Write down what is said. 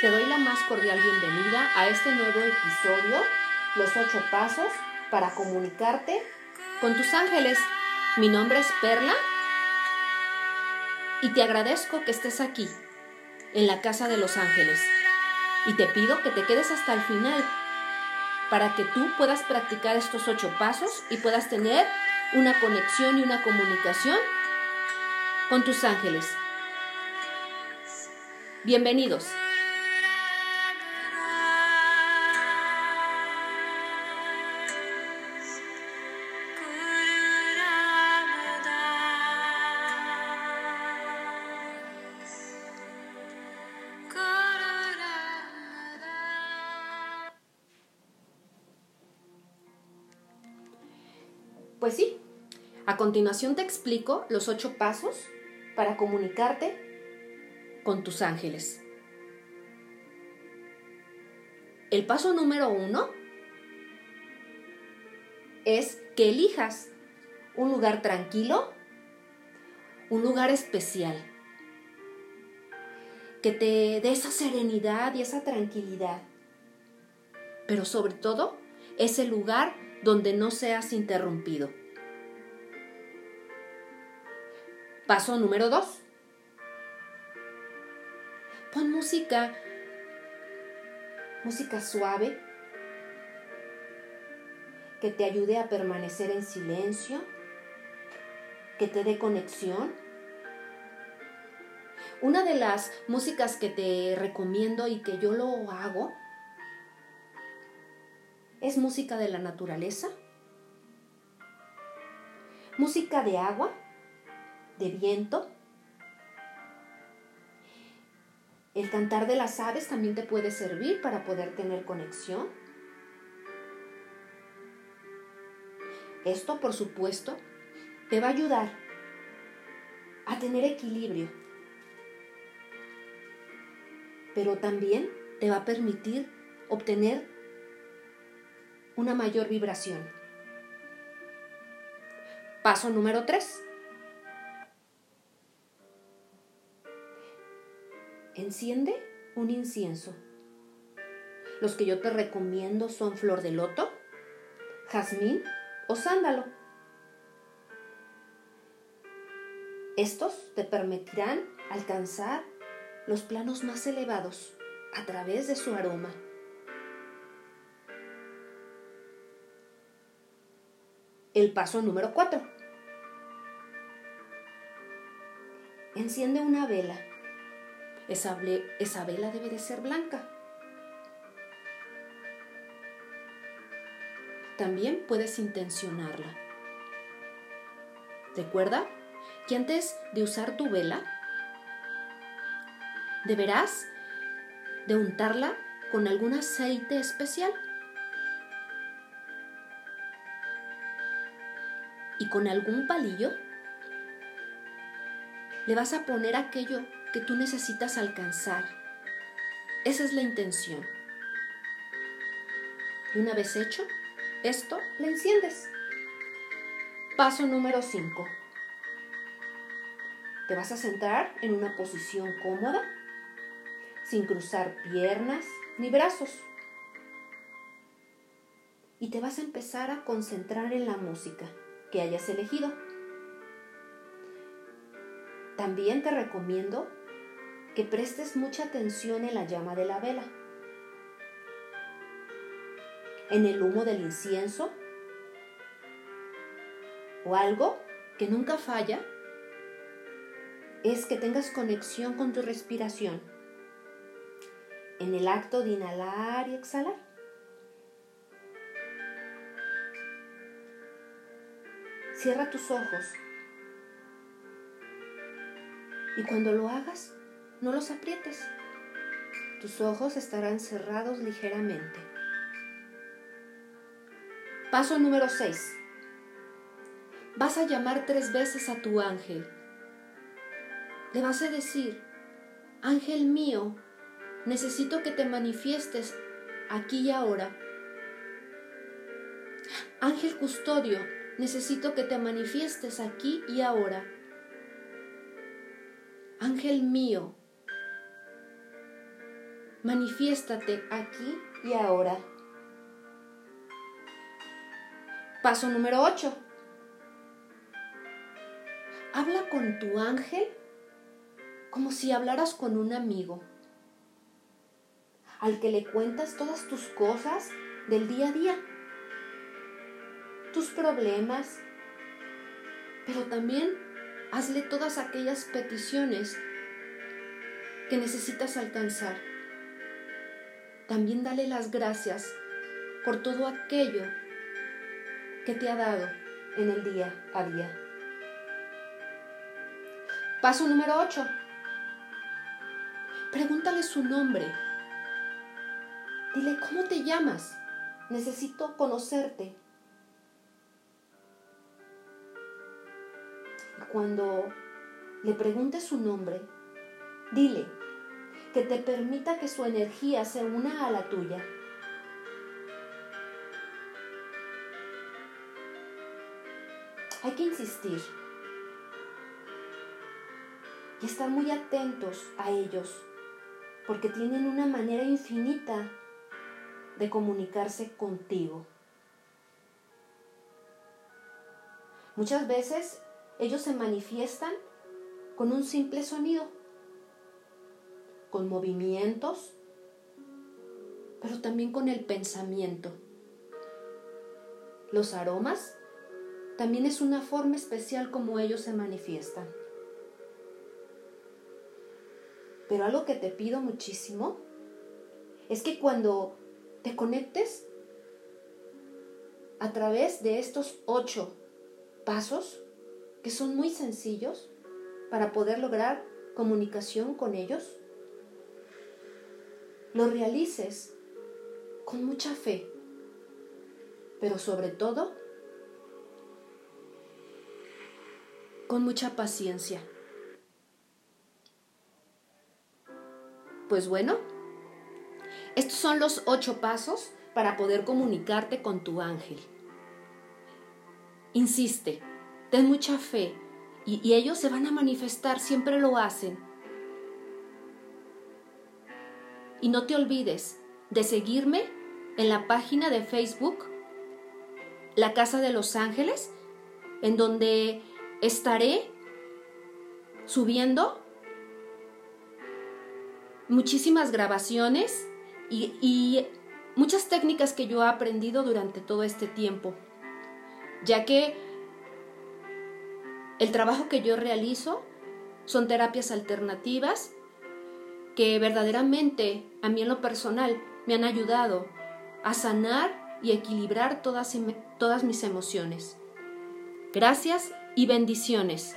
Te doy la más cordial bienvenida a este nuevo episodio, Los ocho pasos para comunicarte con tus ángeles. Mi nombre es Perla y te agradezco que estés aquí, en la Casa de los Ángeles. Y te pido que te quedes hasta el final para que tú puedas practicar estos ocho pasos y puedas tener una conexión y una comunicación con tus ángeles. Bienvenidos. Pues sí, a continuación te explico los ocho pasos para comunicarte con tus ángeles. El paso número uno es que elijas un lugar tranquilo, un lugar especial, que te dé esa serenidad y esa tranquilidad, pero sobre todo ese lugar donde no seas interrumpido. Paso número 2. Pon música, música suave, que te ayude a permanecer en silencio, que te dé conexión. Una de las músicas que te recomiendo y que yo lo hago es música de la naturaleza, música de agua, de viento. El cantar de las aves también te puede servir para poder tener conexión. Esto, por supuesto, te va a ayudar a tener equilibrio, pero también te va a permitir obtener una mayor vibración. Paso número 3. Enciende un incienso. Los que yo te recomiendo son flor de loto, jazmín o sándalo. Estos te permitirán alcanzar los planos más elevados a través de su aroma. El paso número 4. Enciende una vela. Esa, esa, vela debe de ser blanca. También puedes intencionarla. Recuerda que antes de usar tu vela, deberás de untarla con algún aceite especial. y con algún palillo le vas a poner aquello que tú necesitas alcanzar. Esa es la intención. Y una vez hecho esto, le enciendes. Paso número 5. Te vas a centrar en una posición cómoda, sin cruzar piernas ni brazos. Y te vas a empezar a concentrar en la música que hayas elegido. También te recomiendo que prestes mucha atención en la llama de la vela, en el humo del incienso o algo que nunca falla es que tengas conexión con tu respiración en el acto de inhalar y exhalar. Cierra tus ojos. Y cuando lo hagas, no los aprietes. Tus ojos estarán cerrados ligeramente. Paso número 6. Vas a llamar tres veces a tu ángel. Le vas a decir, ángel mío, necesito que te manifiestes aquí y ahora. Ángel custodio, necesito que te manifiestes aquí y ahora. Ángel mío, manifiéstate aquí y ahora. Paso número 8. Habla con tu ángel como si hablaras con un amigo, al que le cuentas todas tus cosas del día a día, tus problemas, pero también hazle todas aquellas peticiones que necesitas alcanzar. También dale las gracias por todo aquello que te ha dado en el día a día. Paso número 8. Pregúntale su nombre. Dile, ¿cómo te llamas? Necesito conocerte. Cuando le preguntes su nombre, dile que te permita que su energía se una a la tuya. Hay que insistir y estar muy atentos a ellos, porque tienen una manera infinita de comunicarse contigo. Muchas veces ellos se manifiestan con un simple sonido, con movimientos, pero también con el pensamiento. Los aromas también es una forma especial como ellos se manifiestan. Pero algo que te pido muchísimo es que cuando te conectes a través de estos ocho pasos, que son muy sencillos para poder lograr comunicación con ellos, lo realices con mucha fe, pero sobre todo con mucha paciencia. Pues bueno, estos son los ocho pasos para poder comunicarte con tu ángel. Insiste, ten mucha fe y, y, ellos se van a manifestar, siempre lo hacen. Y no te olvides de seguirme en la página de Facebook, La Casa de los Ángeles, en donde estaré subiendo muchísimas grabaciones y, muchas técnicas que yo he aprendido durante todo este tiempo, ya que el trabajo que yo realizo son terapias alternativas que verdaderamente a mí en lo personal me han ayudado a sanar y equilibrar todas, todas mis emociones. Gracias y bendiciones.